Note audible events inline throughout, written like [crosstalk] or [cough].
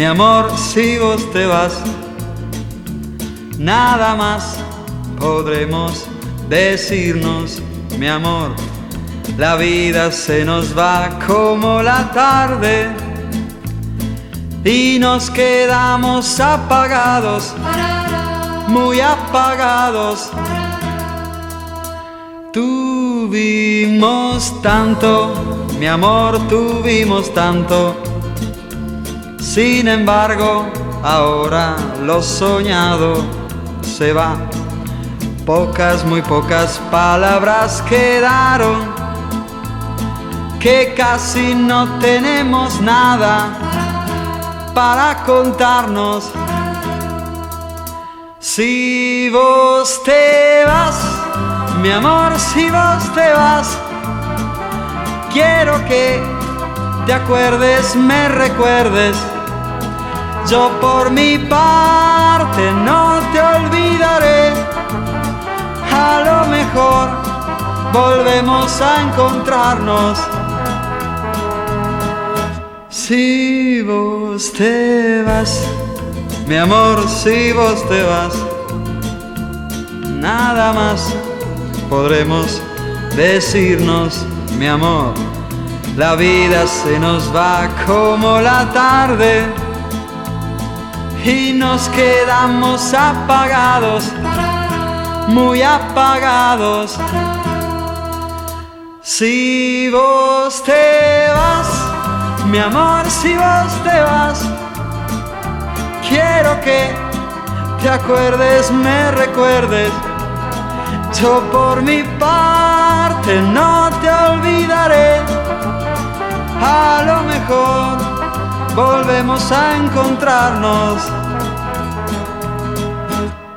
mi amor, si vos te vas, nada más podremos decirnos, mi amor. La vida se nos va como la tarde y nos quedamos apagados, muy apagados. Tuvimos tanto, mi amor, tuvimos tanto. Sin embargo, ahora lo soñado se va. Pocas, muy pocas palabras quedaron, que casi no tenemos nada para contarnos. Si vos te vas, mi amor, si vos te vas, quiero que te acuerdes, me recuerdes. Yo por mi parte no te olvidaré. A lo mejor volvemos a encontrarnos. Si vos te vas, mi amor, si vos te vas, nada más podremos decirnos, mi amor. La vida se nos va como la tarde y nos quedamos apagados, muy apagados. Si vos te vas, mi amor, si vos te vas, quiero que te acuerdes, me recuerdes yo por mi parte no te olvidaré. A lo mejor volvemos a encontrarnos.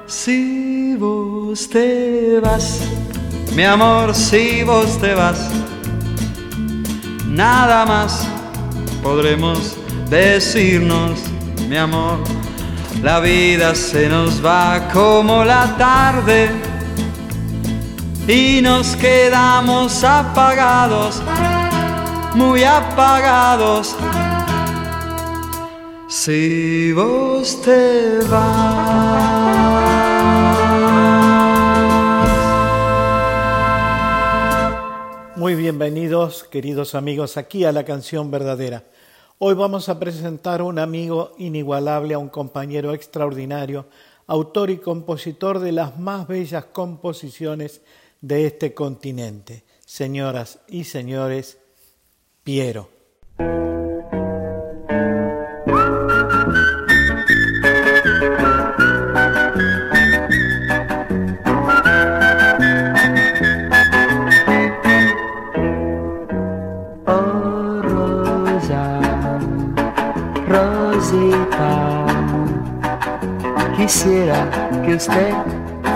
Si vos te vas, mi amor, si vos te vas, nada más podremos decirnos, mi amor. La vida se nos va como la tarde y nos quedamos apagados, muy apagados. Si vos te vas. Muy bienvenidos, queridos amigos, aquí a la canción verdadera. Hoy vamos a presentar a un amigo inigualable, a un compañero extraordinario, autor y compositor de las más bellas composiciones de este continente. Señoras y señores, Piero. Quisiera que usted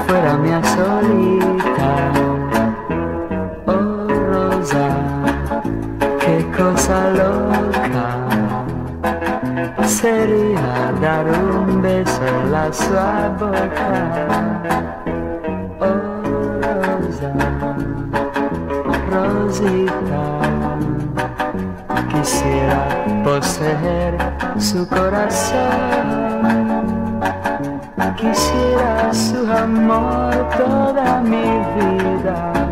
fuera mi solita. Oh Rosa, qué cosa loca sería dar un beso en la sua boca. Oh Rosa, Rosita, quisiera poseer su corazón. Quisiera su amor toda mi vida.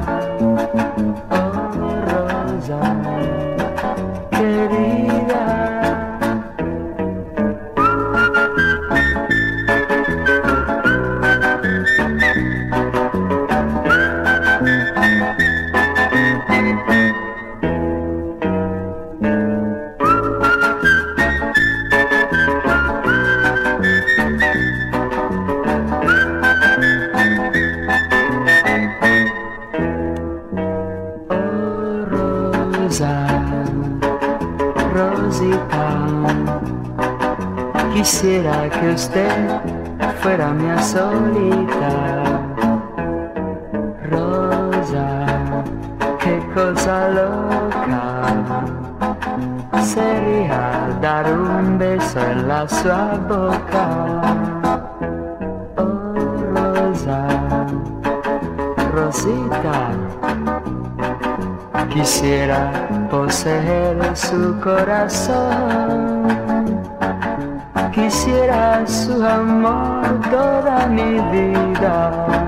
Rosa, Rosita, quisiera que usted fuera mi solita. Rosa, qué cosa loca sería dar un beso en la sua boca. Quisiera poseer su corazón. Quisiera su amor toda mi vida.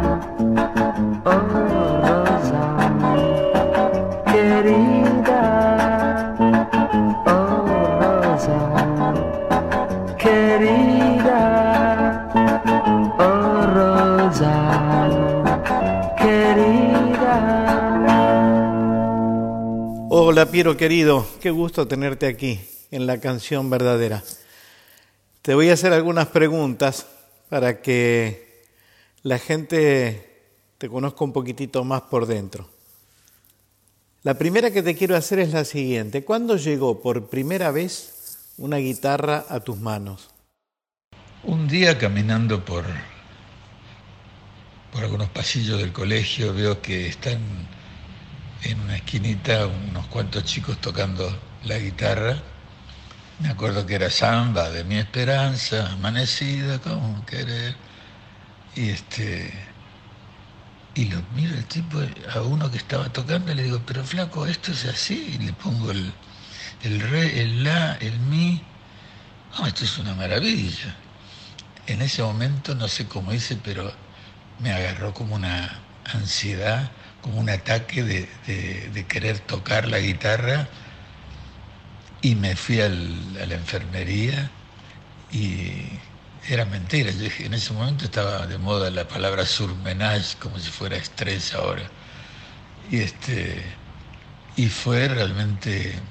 Hola Piero querido, qué gusto tenerte aquí en la canción verdadera. Te voy a hacer algunas preguntas para que la gente te conozca un poquitito más por dentro. La primera que te quiero hacer es la siguiente. ¿Cuándo llegó por primera vez una guitarra a tus manos? Un día caminando por, por algunos pasillos del colegio veo que están en una esquinita unos cuantos chicos tocando la guitarra. Me acuerdo que era samba de mi esperanza, amanecida como querer. Y este y lo miro el tipo a uno que estaba tocando y le digo, pero flaco, esto es así, y le pongo el, el re, el la, el mi. No, esto es una maravilla. En ese momento, no sé cómo hice, pero me agarró como una ansiedad, como un ataque de, de- querer tocar la guitarra y me fui a la enfermería y era mentira. Yo en ese momento estaba de moda la palabra surmenage, como si fuera estrés ahora. Y, este, y fue realmente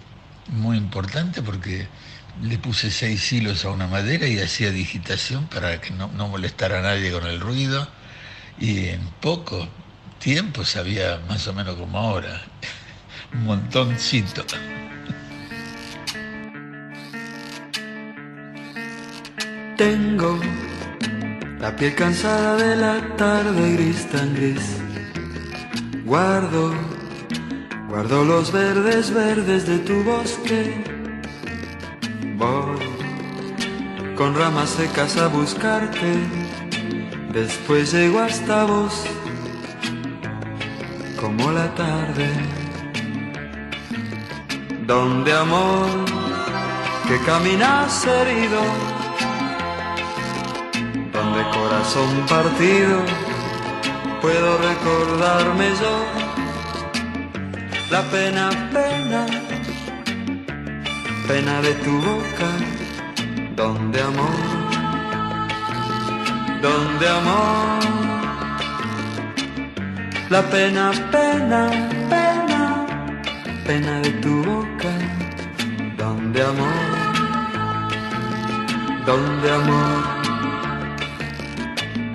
muy importante porque le puse seis hilos a una madera y hacía digitación para que no, no molestara a nadie con el ruido. Y en poco tiempo sabía más o menos como ahora, un montoncito. Tengo la piel cansada de la tarde gris tan gris. Guardo, guardo los verdes verdes de tu bosque. Voy con ramas secas a buscarte. Después llego hasta vos, como la tarde. Donde amor, que caminas herido donde corazón partido puedo recordarme yo la pena, pena, pena de tu boca, donde amor, donde amor, la pena, pena, pena, pena de tu boca, donde amor, donde amor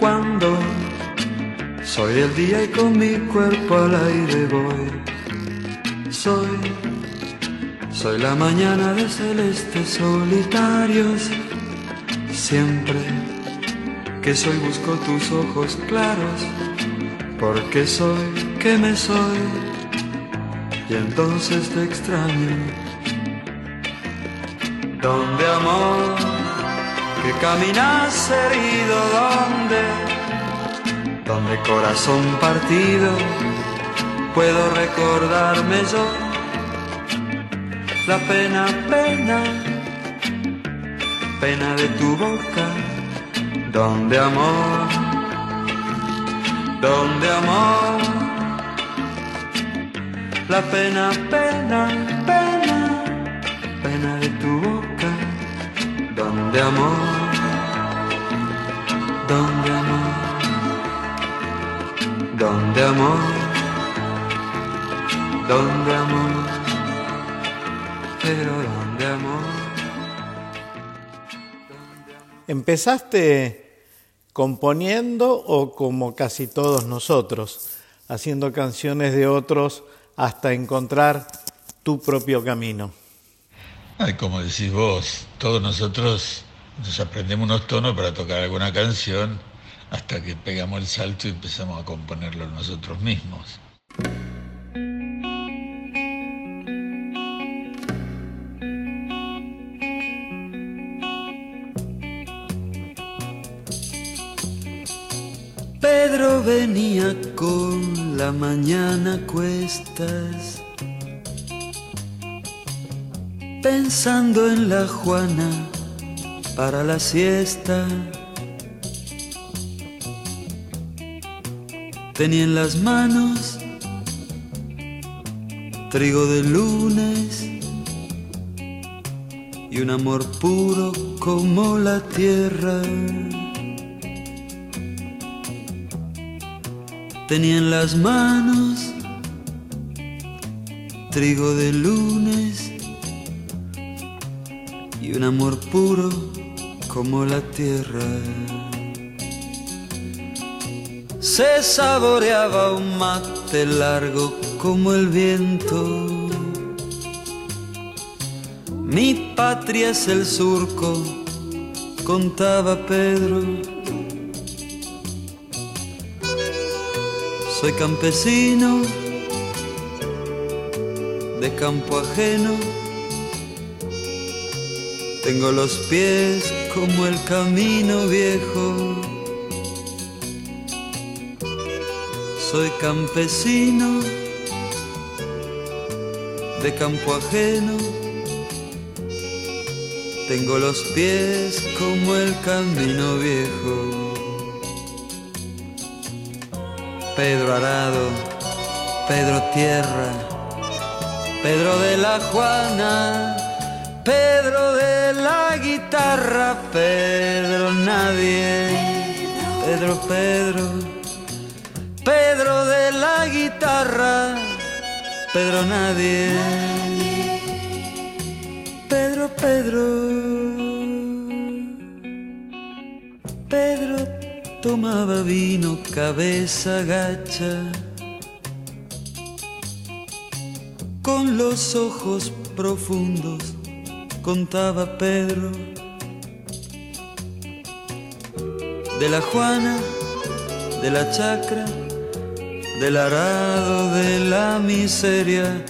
cuando soy el día y con mi cuerpo al aire voy. Soy, soy la mañana de celestes solitarios. Siempre que soy busco tus ojos claros, porque soy que me soy y entonces te extraño. Donde amor que caminas herido donde, donde corazón partido puedo recordarme yo la pena, pena, pena de tu boca, donde amor, donde amor, la pena, pena, pena, pena de tu boca. Donde amor, donde amor, donde amor, donde amor, pero donde amor. ¿Empezaste componiendo o como casi todos nosotros, haciendo canciones de otros hasta encontrar tu propio camino? Ay, como decís vos, todos nosotros nos aprendemos unos tonos para tocar alguna canción hasta que pegamos el salto y empezamos a componerlo nosotros mismos. La mañana cuestas pensando en la Juana para la siesta. Tenía en las manos trigo de lunes y un amor puro como la tierra. Tenía en las manos trigo de lunes y un amor puro como la tierra. Se saboreaba un mate largo como el viento. Mi patria es el surco, contaba Pedro. Soy campesino de campo ajeno. Tengo los pies como el camino viejo. Soy campesino de campo ajeno. Tengo los pies como el camino viejo. Pedro Arado, Pedro Tierra, Pedro de la Juana, Pedro de la guitarra, Pedro nadie, Pedro Pedro, Pedro de la guitarra, Pedro nadie, Pedro Pedro, tomaba vino cabeza gacha con los ojos profundos, contaba Pedro. De la Juana, de la chacra, del arado, de la miseria,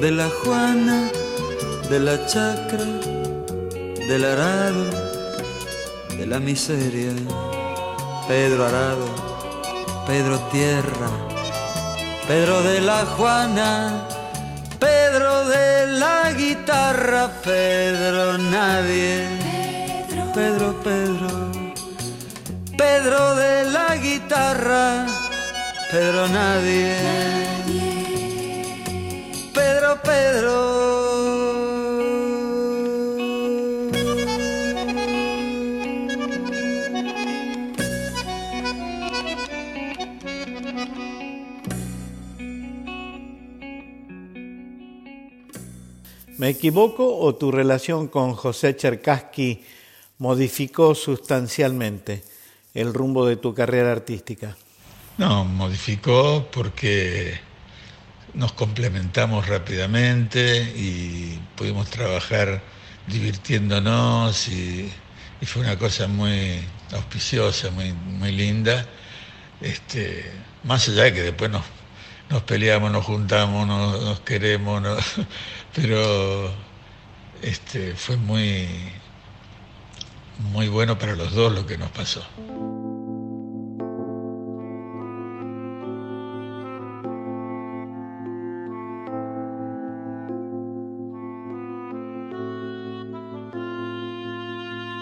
de la Juana, de la chacra, del arado, de la miseria. Pedro Arado, Pedro Tierra, Pedro de la Juana, Pedro de la guitarra, Pedro nadie, Pedro, Pedro, Pedro de la guitarra, Pedro nadie, Pedro, Pedro. ¿Me equivoco o tu relación con José Cherkassky modificó sustancialmente el rumbo de tu carrera artística? No, modificó porque nos complementamos rápidamente y pudimos trabajar divirtiéndonos y, fue una cosa muy auspiciosa, muy, muy linda. Este, más allá de que después nos, nos peleamos, nos juntamos, nos, queremos, pero este, fue muy, muy bueno para los dos lo que nos pasó.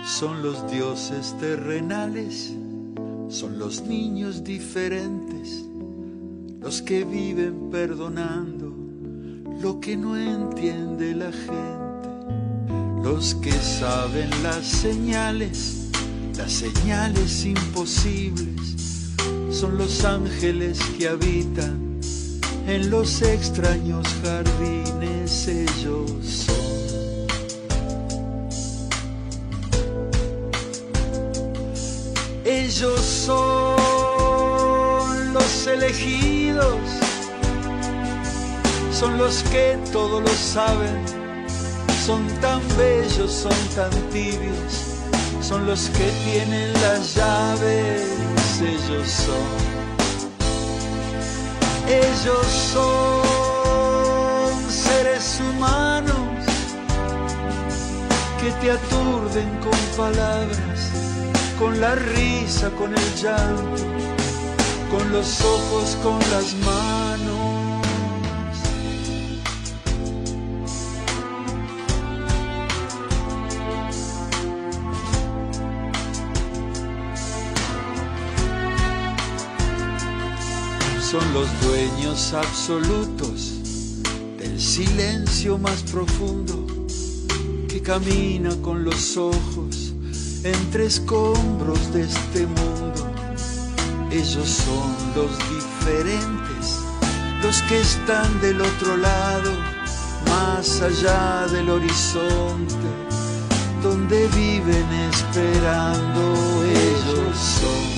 Son los dioses terrenales, son los niños diferentes, los que viven perdonando lo que no entiende la gente, los que saben las señales, las señales imposibles, son los ángeles que habitan en los extraños jardines, ellos son. Ellos son los elegidos, son los que todo lo saben, son tan bellos, son tan tibios, son los que tienen las llaves, ellos son. Ellos son seres humanos que te aturden con palabras, con la risa, con el llanto, con los ojos, con las manos. Son los dueños absolutos del silencio más profundo que camina con los ojos entre escombros de este mundo. Ellos son los diferentes, los que están del otro lado, más allá del horizonte, donde viven esperando ellos son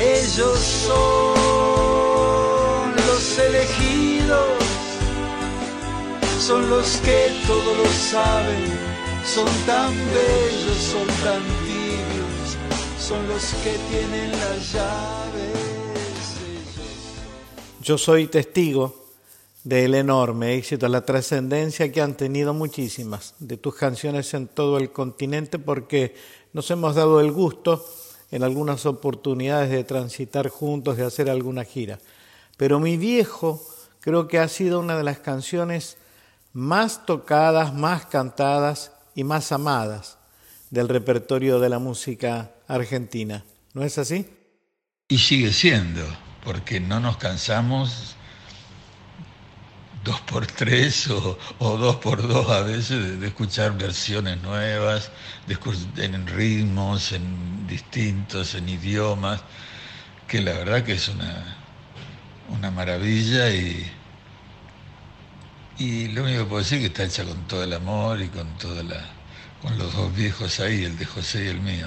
Ellos son los elegidos, son los que todo lo saben, son tan bellos, son tan tibios, son los que tienen las llaves. Yo soy testigo del enorme éxito, la trascendencia que han tenido muchísimas de tus canciones en todo el continente porque nos hemos dado el gusto en algunas oportunidades de transitar juntos, de hacer alguna gira. Pero mi viejo creo que ha sido una de las canciones más tocadas, más cantadas y más amadas del repertorio de la música argentina. ¿No es así? Y sigue siendo, porque no nos cansamos dos por tres o, dos por dos a veces de, escuchar versiones nuevas, en ritmos, en distintos, en idiomas, que la verdad que es una, una maravilla y, y lo único que puedo decir es que está hecha con todo el amor y con toda la, con los dos viejos ahí, el de José y el mío.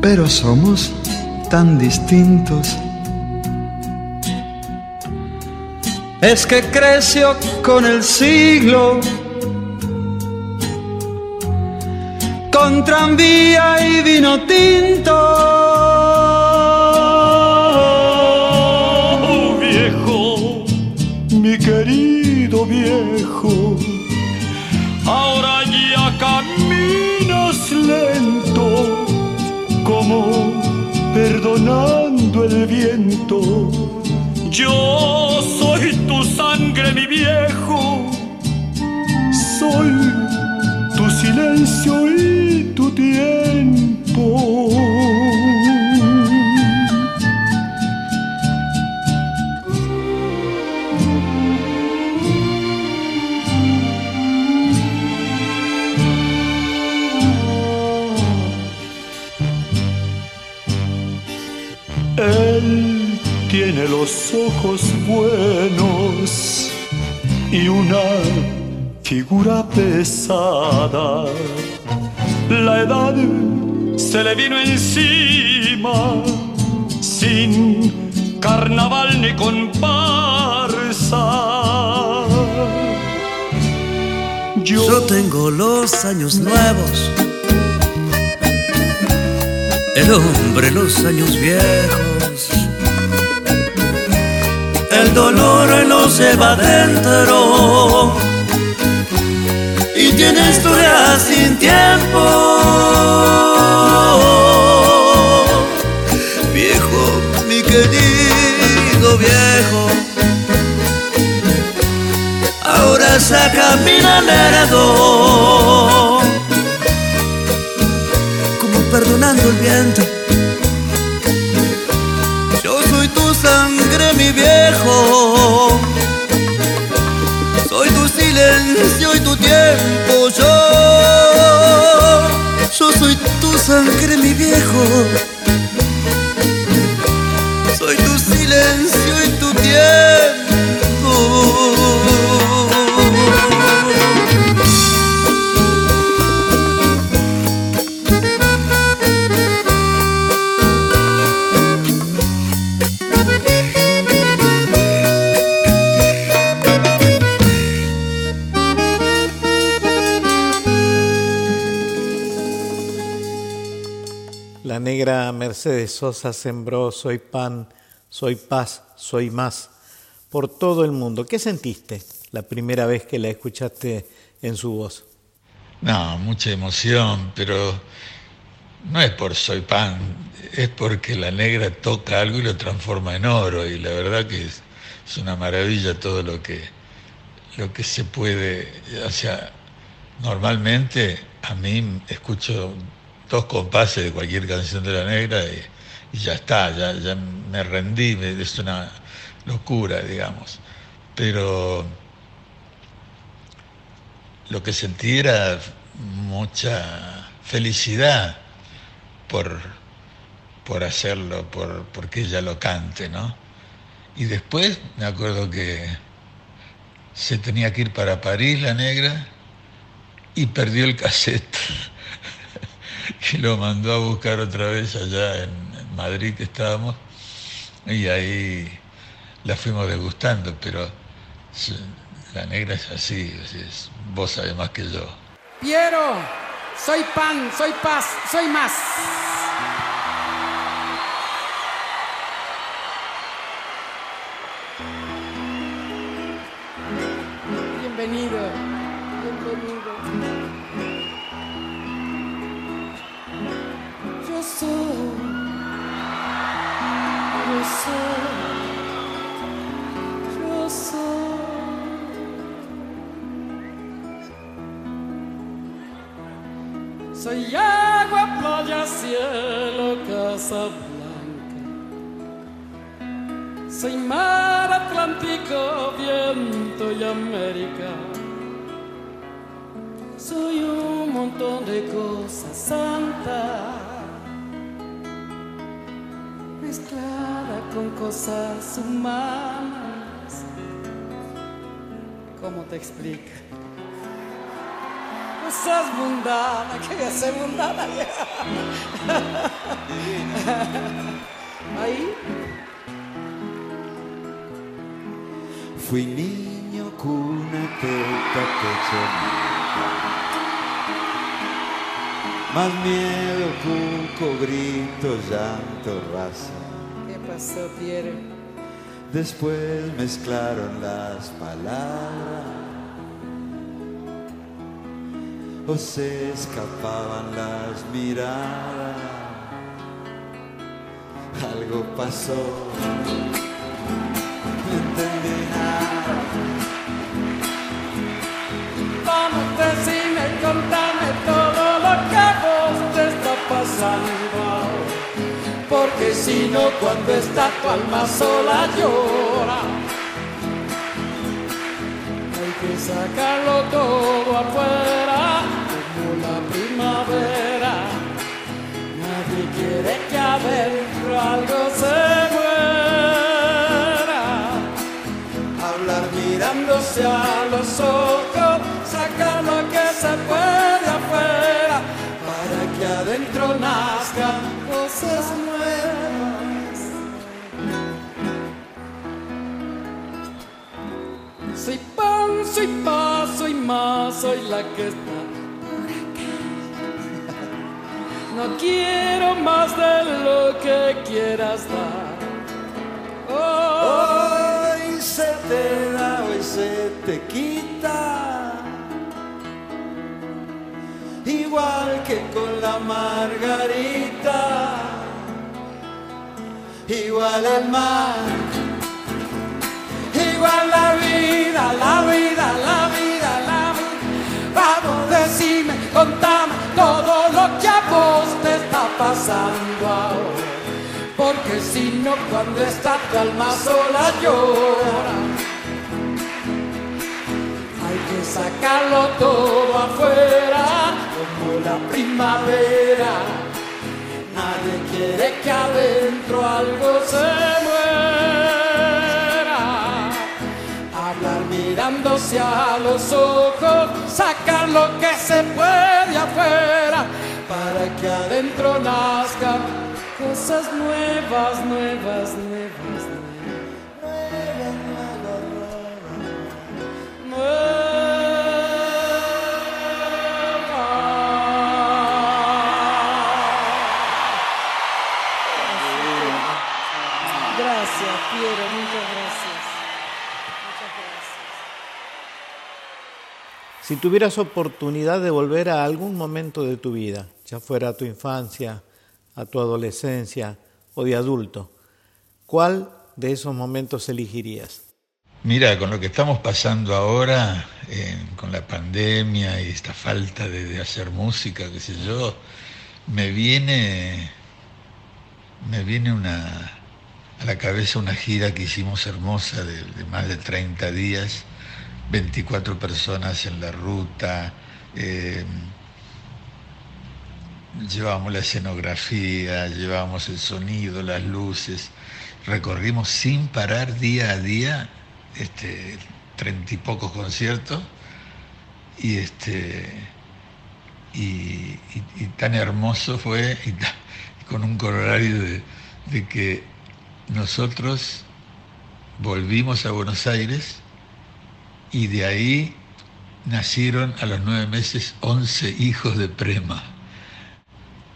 pero somos tan distintos. Es que creció con el siglo, con tranvía y vino tinto. Perdonando el viento. Yo soy tu sangre, mi viejo, soy tu silencio y tu tiempo. Los ojos buenos y una figura pesada. La edad se le vino encima sin carnaval ni comparsa. Yo, Yo tengo los años nuevos, el hombre los años viejos el dolor no se va dentro y tiene historia sin tiempo. Viejo, mi querido viejo, ahora saca mi lerdo, como perdonando el viento Soy tu silencio y tu tiempo, yo. Yo soy tu sangre, mi viejo. Mercedes Sosa sembró Soy pan, soy paz, soy más por todo el mundo. ¿Qué sentiste la primera vez que la escuchaste en su voz? No, mucha emoción, pero no es por Soy pan, es porque la negra toca algo y lo transforma en oro y la verdad que es, es una maravilla todo lo que, lo que se puede, o sea, normalmente a mí escucho dos compases de cualquier canción de la negra y, ya está, ya, ya me rendí, es una locura, digamos. Pero lo que sentí era mucha felicidad por, por hacerlo, por porque ella lo cante, ¿no? Y después me acuerdo que se tenía que ir para París la negra y perdió el cassette [laughs] y [laughs] lo mandó a buscar otra vez allá en, Madrid que estábamos y ahí la fuimos degustando, pero la negra es así, vos sabés más que yo. Piero, soy pan, soy paz, soy más. Humanas. ¿Cómo te explico? Cosas mundanas, que ya sé mundana ya. [laughs] Ahí. Fui niño, cuna, teta, pecho, Más miedo, cuco, grito, llanto, raza. ¿Qué pasó, Piero? Después mezclaron las palabras. O se escapaban las miradas. Algo pasó. Porque si no, cuando está tu alma sola llora. Hay que sacarlo todo afuera, como la primavera. Nadie quiere que adentro algo se muera. Hablar mirándose a los ojos, sacar lo que se puede afuera, para que adentro nazcan cosas nuevas. Soy paz, soy más, soy la que está por acá. No quiero más de lo que quieras dar. Hoy se te da, hoy se te quita. Igual que con la margarita. Igual el mar. igual vida, la vida, la vida, la vida. Vamos, decime, contame todo lo que a vos te está pasando ahora. Porque si no, cuando está tu alma sola llora. Hay que sacarlo todo afuera, como la primavera. Nadie quiere que adentro algo se mirándose a los ojos, sacar lo que se puede afuera, para que adentro nazcan cosas nuevas, nuevas, nuevas. Si tuvieras oportunidad de volver a algún momento de tu vida, ya fuera a tu infancia, a tu adolescencia o de adulto, ¿cuál de esos momentos elegirías? Mira, con lo que estamos pasando ahora, eh, con la pandemia y esta falta de, hacer música, qué sé yo, me viene, me viene a la cabeza una gira que hicimos hermosa de, de más de 30 días, 24 personas en la ruta, eh, llevábamos la escenografía, llevábamos el sonido, las luces, recorrimos sin parar día a día este, treinta y pocos conciertos y este y, tan hermoso fue [laughs] con un corolario de que nosotros volvimos a Buenos Aires y de ahí nacieron a los nueve meses 11 hijos de Prema,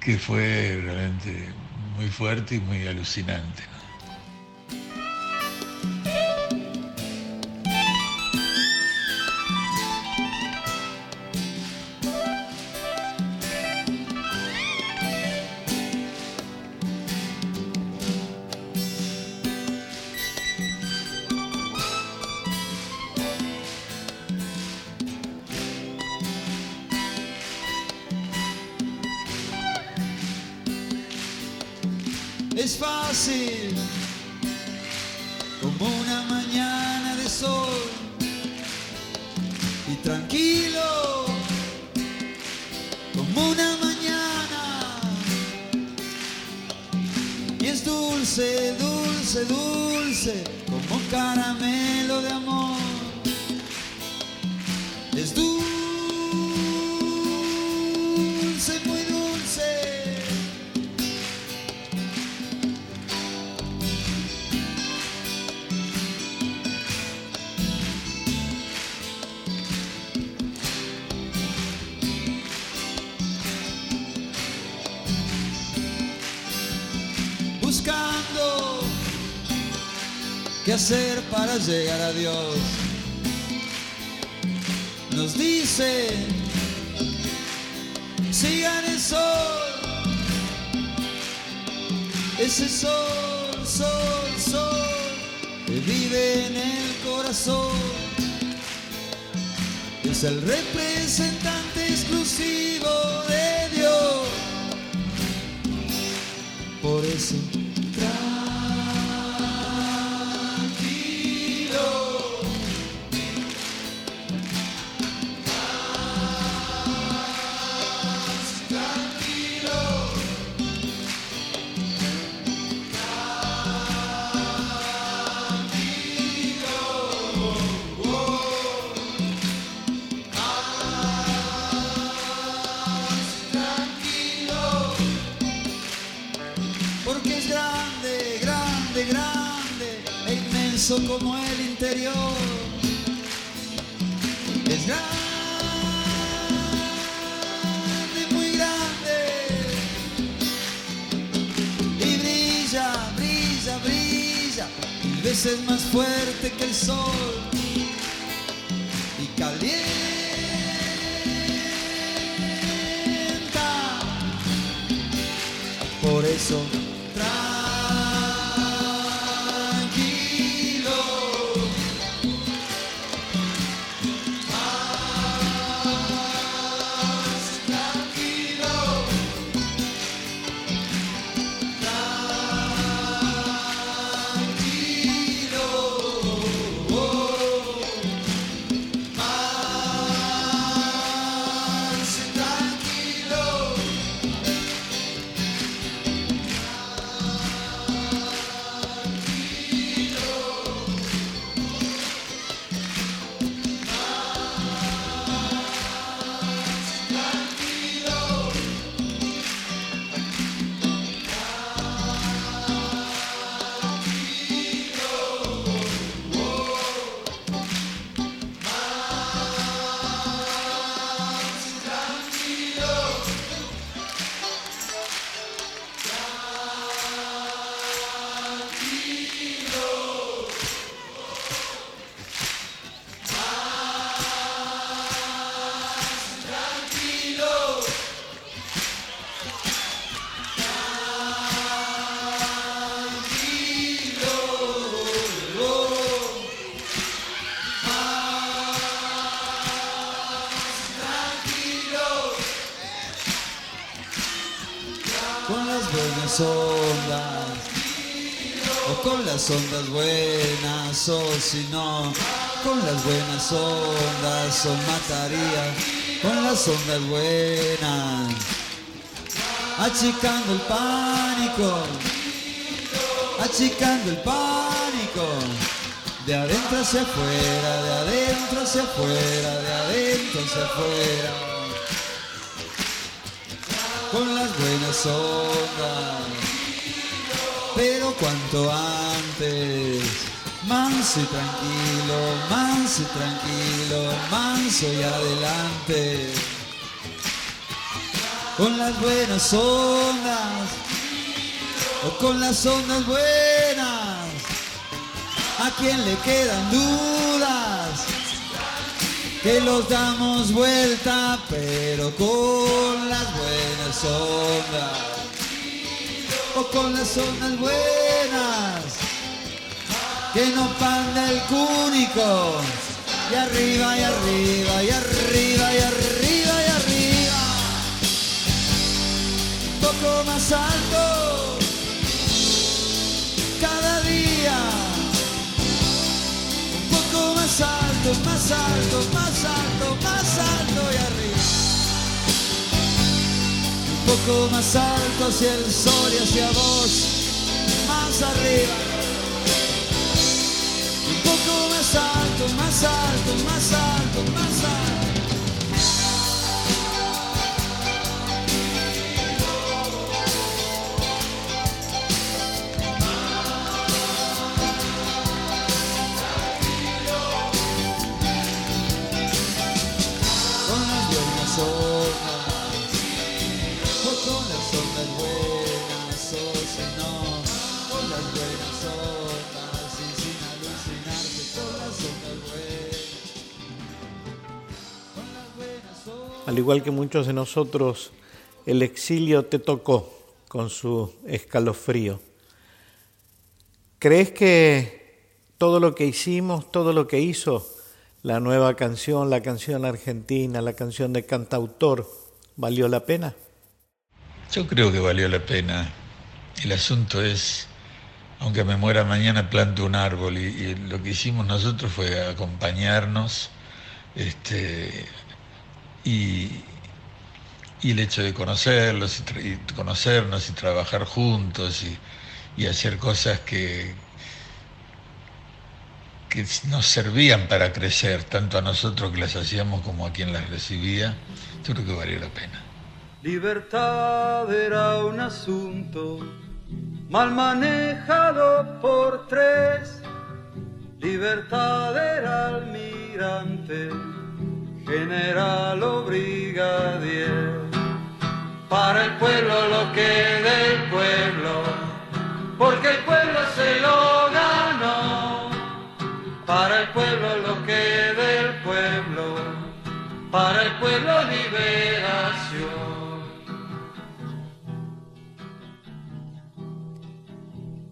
que fue realmente muy fuerte y muy alucinante. Que vive en el corazón. Es el representante exclusivo de Dios. Por eso como el interior. Es grande, muy grande y brilla, brilla, brilla, mil veces más fuerte que el sol y calienta. Por eso las ondas buenas, o si no, con las buenas ondas, o mataría con las ondas buenas, achicando el pánico, achicando el pánico. De adentro hacia afuera, de adentro hacia afuera, de adentro hacia afuera. Con las buenas ondas. Cuanto antes. Manso y tranquilo, manso y tranquilo, manso y adelante. Con las buenas ondas. O con las ondas buenas. ¿A quién le quedan dudas? Que los damos vuelta, pero con las buenas ondas. O con las ondas buenas. Que no panda el cúnico. Y arriba, y arriba, y arriba, y arriba, y arriba. Un poco más alto. Cada día un poco más alto, más alto, más alto, más alto y arriba. Poco más alto hacia el sol y hacia vos, más arriba. Un poco más alto, más alto, más alto, más alto. Al igual que muchos de nosotros, el exilio te tocó con su escalofrío. ¿Crees que todo lo que hicimos, todo lo que hizo la nueva canción, la canción argentina, la canción de cantautor, valió la pena? Yo creo que valió la pena. El asunto es, aunque me muera mañana, planto un árbol y, y lo que hicimos nosotros fue acompañarnos este, y, el hecho de conocerlos y, conocernos y trabajar juntos y, y hacer cosas que, que nos servían para crecer, tanto a nosotros que las hacíamos como a quien las recibía, yo creo que valió la pena. Libertad era un asunto mal manejado por tres. Libertad era almirante, general o brigadier. Para el pueblo lo que del pueblo, porque el pueblo se lo ganó. Para el pueblo lo que del pueblo, para el pueblo liberación.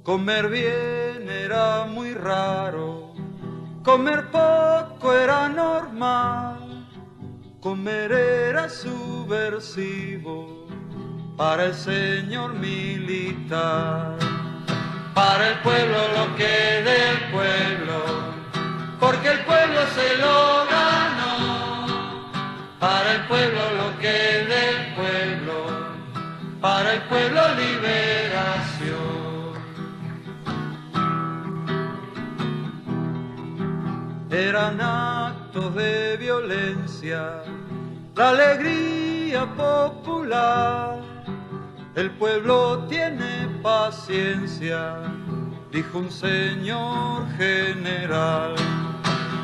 Comer bien era muy raro, comer poco era normal, comer era subversivo para el señor militar. Para el pueblo lo que del pueblo, porque el pueblo se lo ganó. Para el pueblo lo que del pueblo, para el pueblo liberación. Eran actos de violencia, la alegría popular. El pueblo tiene paciencia, dijo un señor general.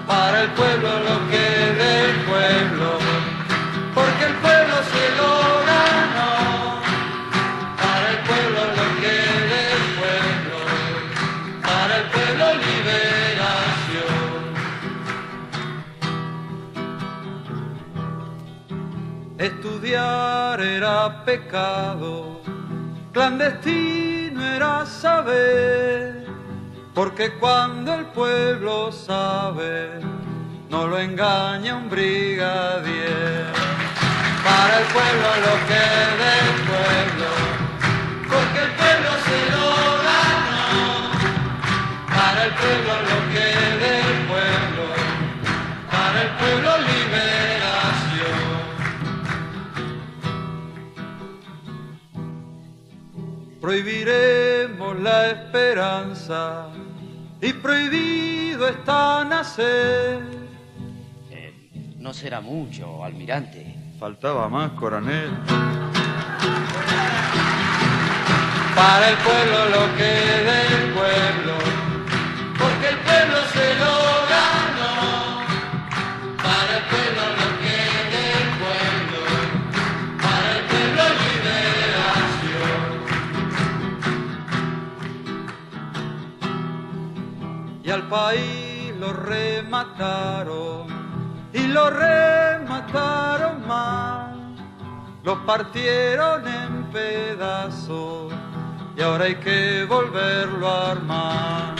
Para el pueblo lo que del pueblo, era pecado, clandestino era saber, porque cuando el pueblo sabe, no lo engaña un brigadier. Para el pueblo lo que del pueblo, porque el pueblo se lo ganó. Para el pueblo lo que del pueblo, para el pueblo lo la esperanza y prohibido está nacer. Eh, no será mucho, almirante. Faltaba más, coronel. Para el pueblo lo que del pueblo, Y al país lo remataron y lo remataron más, lo partieron en pedazos y ahora hay que volverlo a armar.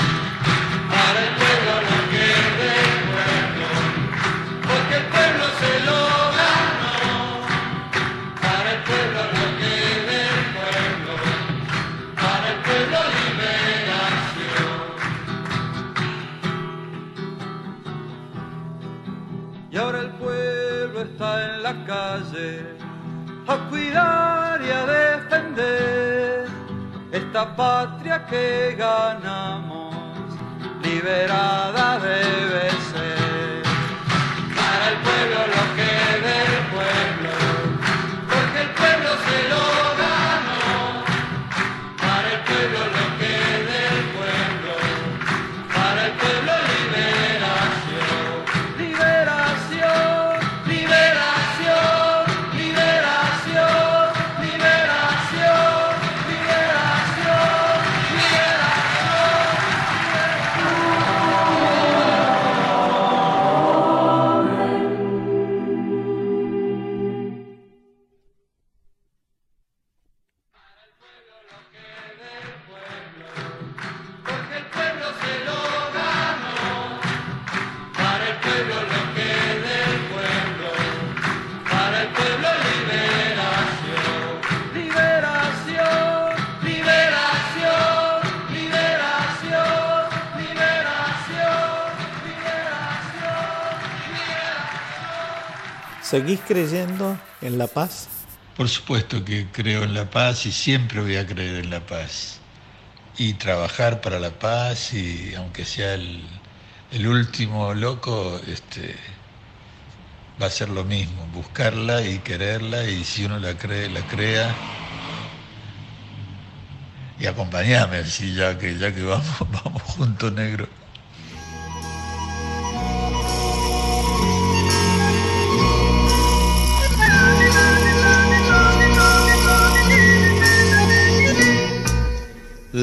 Para el pueblo lo que es del pueblo, porque el pueblo se lo a cuidar y a defender esta patria que ganamos, liberada debe ser. Para el pueblo lo ¿Seguís creyendo en la paz? Por supuesto que creo en la paz y siempre voy a creer en la paz. Y trabajar para la paz y aunque sea el, último loco, este, va a ser lo mismo, buscarla y quererla y si uno la cree, la crea. Y acompañame, así ya que ya que vamos, [laughs] vamos juntos, negro.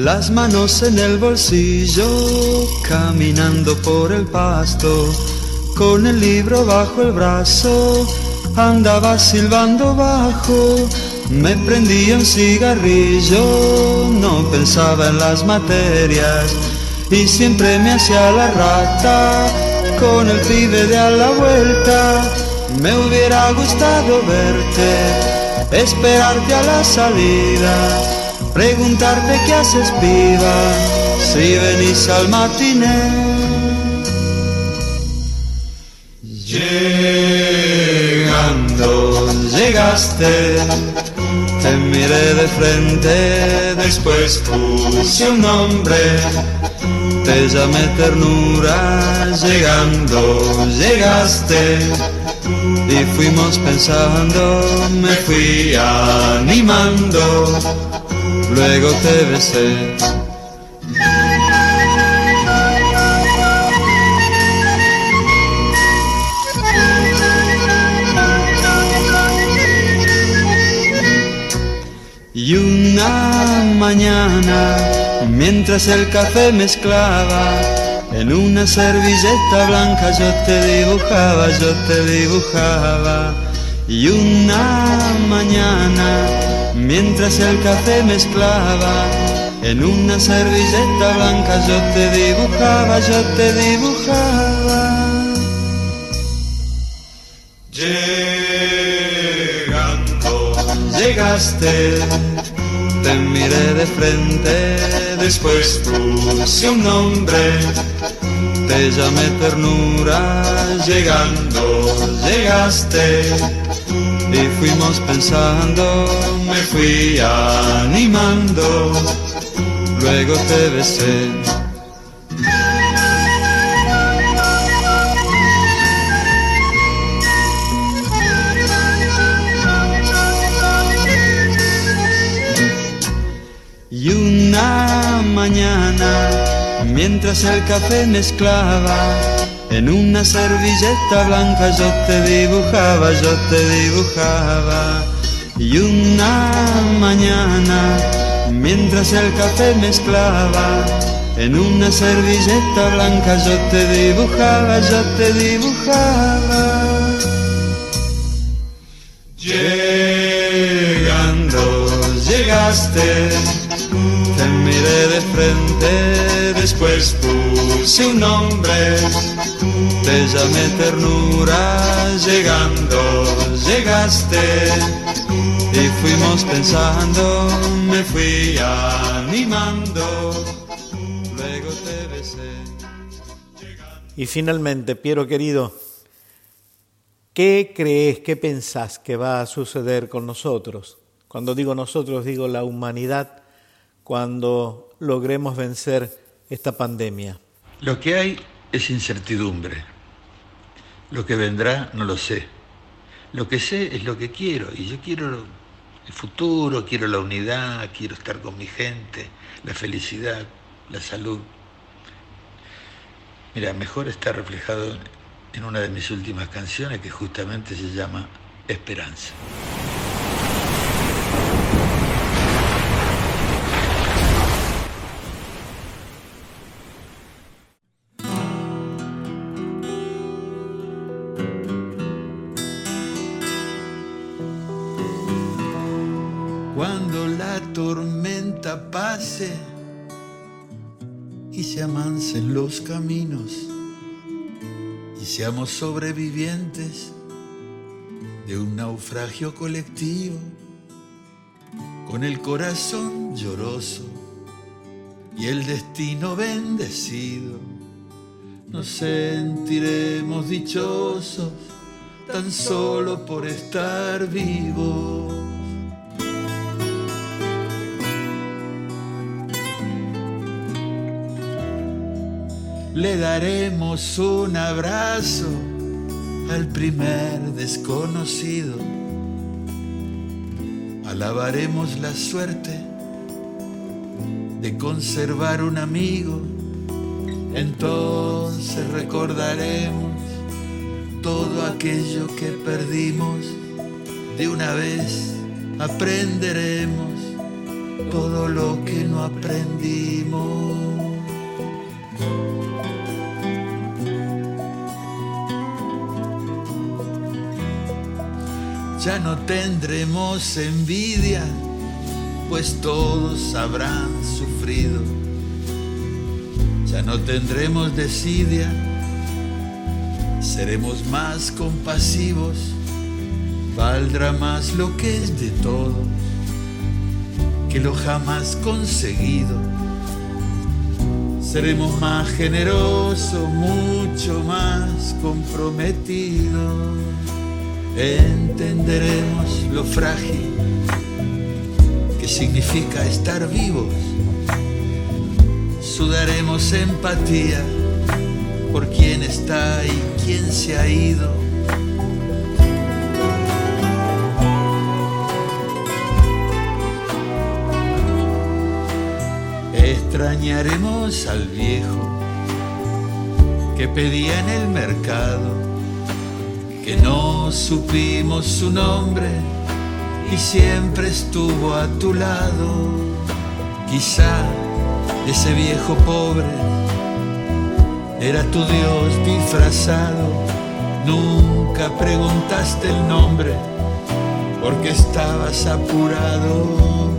Las manos en el bolsillo, caminando por el pasto, con el libro bajo el brazo, andaba silbando bajo, me prendía un cigarrillo, no pensaba en las materias, y siempre me hacía la rata, con el pibe de a la vuelta, me hubiera gustado verte, esperarte a la salida preguntarte qué haces piba si venís al matiné. Llegando, llegaste, te miré de frente, después puse un nombre, te llamé ternura, llegando, llegaste. Y fuimos pensando, me fui animando, luego te besé. Y una mañana, mientras el café mezclaba, en una servilleta blanca yo te dibujaba, yo te dibujaba. Y una mañana, mientras el café mezclaba, en una servilleta blanca yo te dibujaba, yo te dibujaba. Llegando, llegaste, te miré de frente, después puse un nombre, te llamé ternura, llegando, llegaste, y fuimos pensando, me fui animando, luego te besé. Y una mañana, mientras el café mezclaba, en una servilleta blanca yo te dibujaba, yo te dibujaba. Y una mañana, mientras el café mezclaba, en una servilleta blanca yo te dibujaba, yo te dibujaba. Llegando, llegaste, te miré de frente, después puse un nombre, te llamé ternura, llegando, llegaste, y fuimos pensando, me fui animando, luego te besé. Y finalmente, Piero querido, ¿qué crees, qué pensás que va a suceder con nosotros? Cuando digo nosotros, digo la humanidad, cuando logremos vencer esta pandemia. Lo que hay es incertidumbre. Lo que vendrá no lo sé. Lo que sé es lo que quiero y yo quiero el futuro, quiero la unidad, quiero estar con mi gente, la felicidad, la salud. Mira, mejor está reflejado en una de mis últimas canciones que justamente se llama Esperanza. Amansen los caminos y seamos sobrevivientes de un naufragio colectivo con el corazón lloroso y el destino bendecido, nos sentiremos dichosos tan solo por estar vivos. Le daremos un abrazo al primer desconocido. Alabaremos la suerte de conservar un amigo. Entonces recordaremos todo aquello que perdimos. De una vez aprenderemos todo lo que no aprendimos. Ya no tendremos envidia, pues todos habrán sufrido. Ya no tendremos desidia, seremos más compasivos, valdrá más lo que es de todos que lo jamás conseguido. Seremos más generosos, mucho más comprometidos entenderemos lo frágil que significa estar vivos. Sudaremos empatía por quien está y quien se ha ido. Extrañaremos al viejo que pedía en el mercado que no supimos su nombre y siempre estuvo a tu lado. Quizá ese viejo pobre era tu Dios disfrazado. Nunca preguntaste el nombre porque estabas apurado.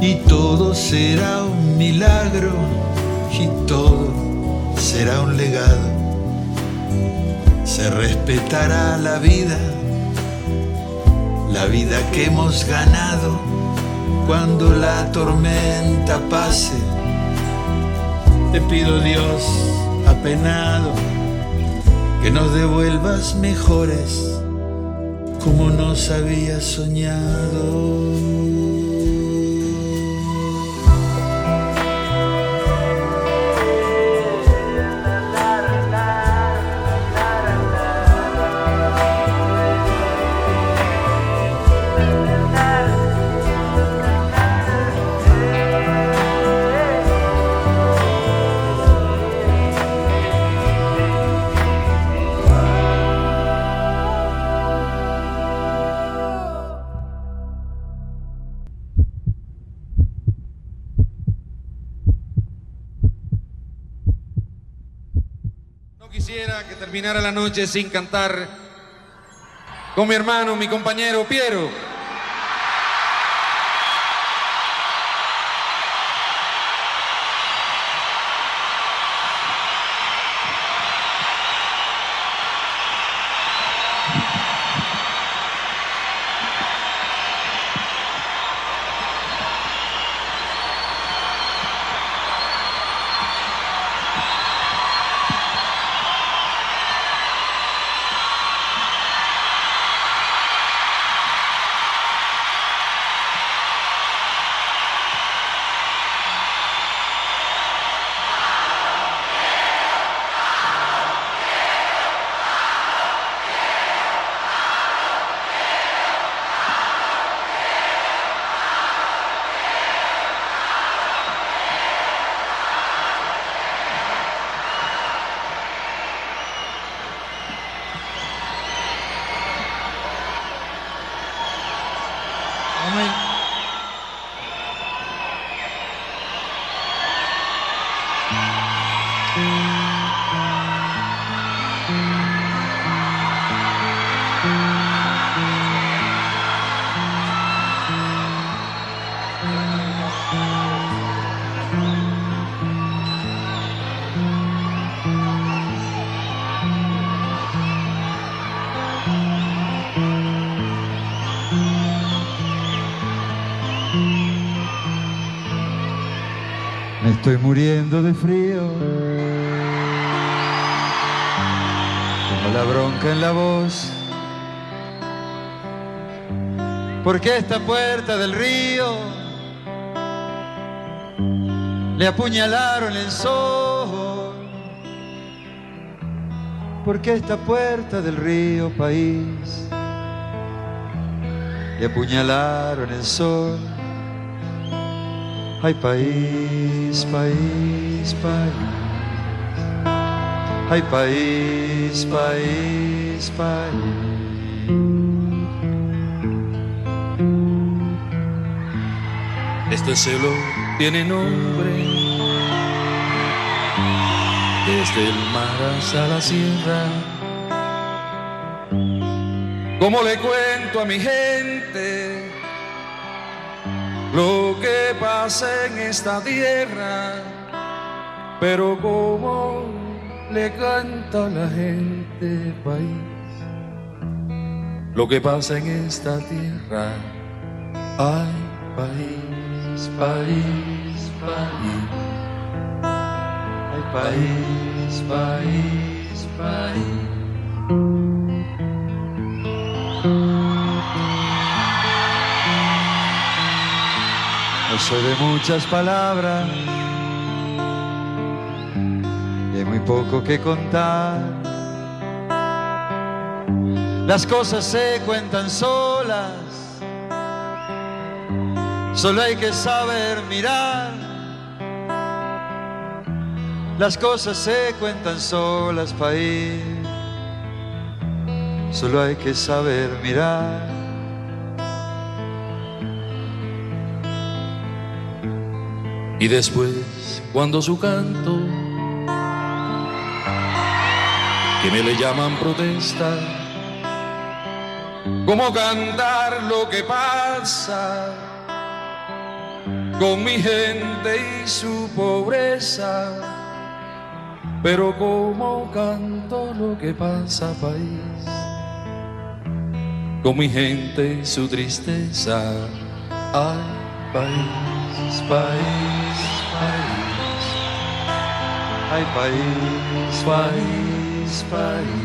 Y todo será un milagro y todo será un legado se respetará la vida, la vida que hemos ganado cuando la tormenta pase. Te pido Dios, apenado, que nos devuelvas mejores como nos había soñado. La noche sin cantar con mi hermano, mi compañero Piero. Muriendo de frío. Tengo la bronca en la voz. Porque esta puerta del río le apuñalaron el sol. Porque esta puerta del río país le apuñalaron el sol. Ay país, país, país. Ay país, país, país. Este cielo tiene nombre. Desde el mar hasta la sierra. ¿Cómo le cuento a mi gente lo que pasa en esta tierra? Pero cómo le canta la gente país lo que pasa en esta tierra. Ay, país, país, país. Ay país, país, país. No soy de muchas palabras y hay muy poco que contar. Las cosas se cuentan solas, solo hay que saber mirar. Las cosas se cuentan solas, país, solo hay que saber mirar. Y después, cuando su canto, que me le llaman protesta, ¿cómo cantar lo que pasa con mi gente y su pobreza? Pero ¿cómo canto lo que pasa, país? Con mi gente y su tristeza. Ay, país, país, país. Ay país, país, país.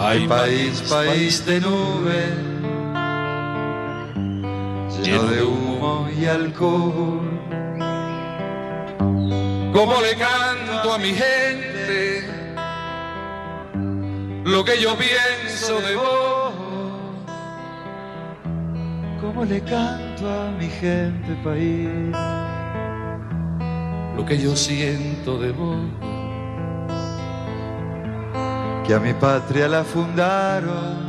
Ay país, país de nube, lleno de humo y alcohol. ¿Cómo le canto a mi gente lo que yo pienso de vos? ¿Cómo le canto a mi gente, país? Lo que yo siento de vos. Que a mi patria la fundaron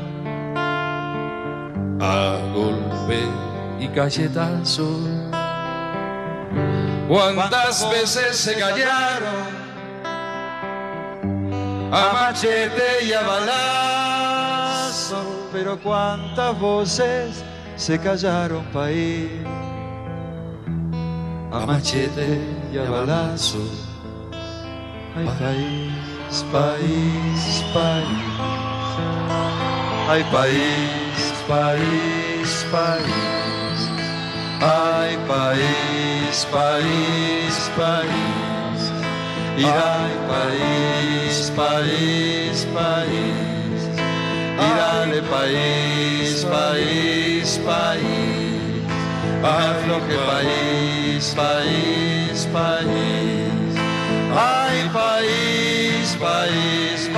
a golpe y cachetazo. cuántas veces se callaron a machete y a balazo, pero cuántas voces se callaron país a machete y a balazo. Ay, país, país, país. Ay, país, país, país. Ay, país, país, país. Y ay, país, país, país. Y dale, país, país, país. Afloje, país, país, país. Ay, país, país.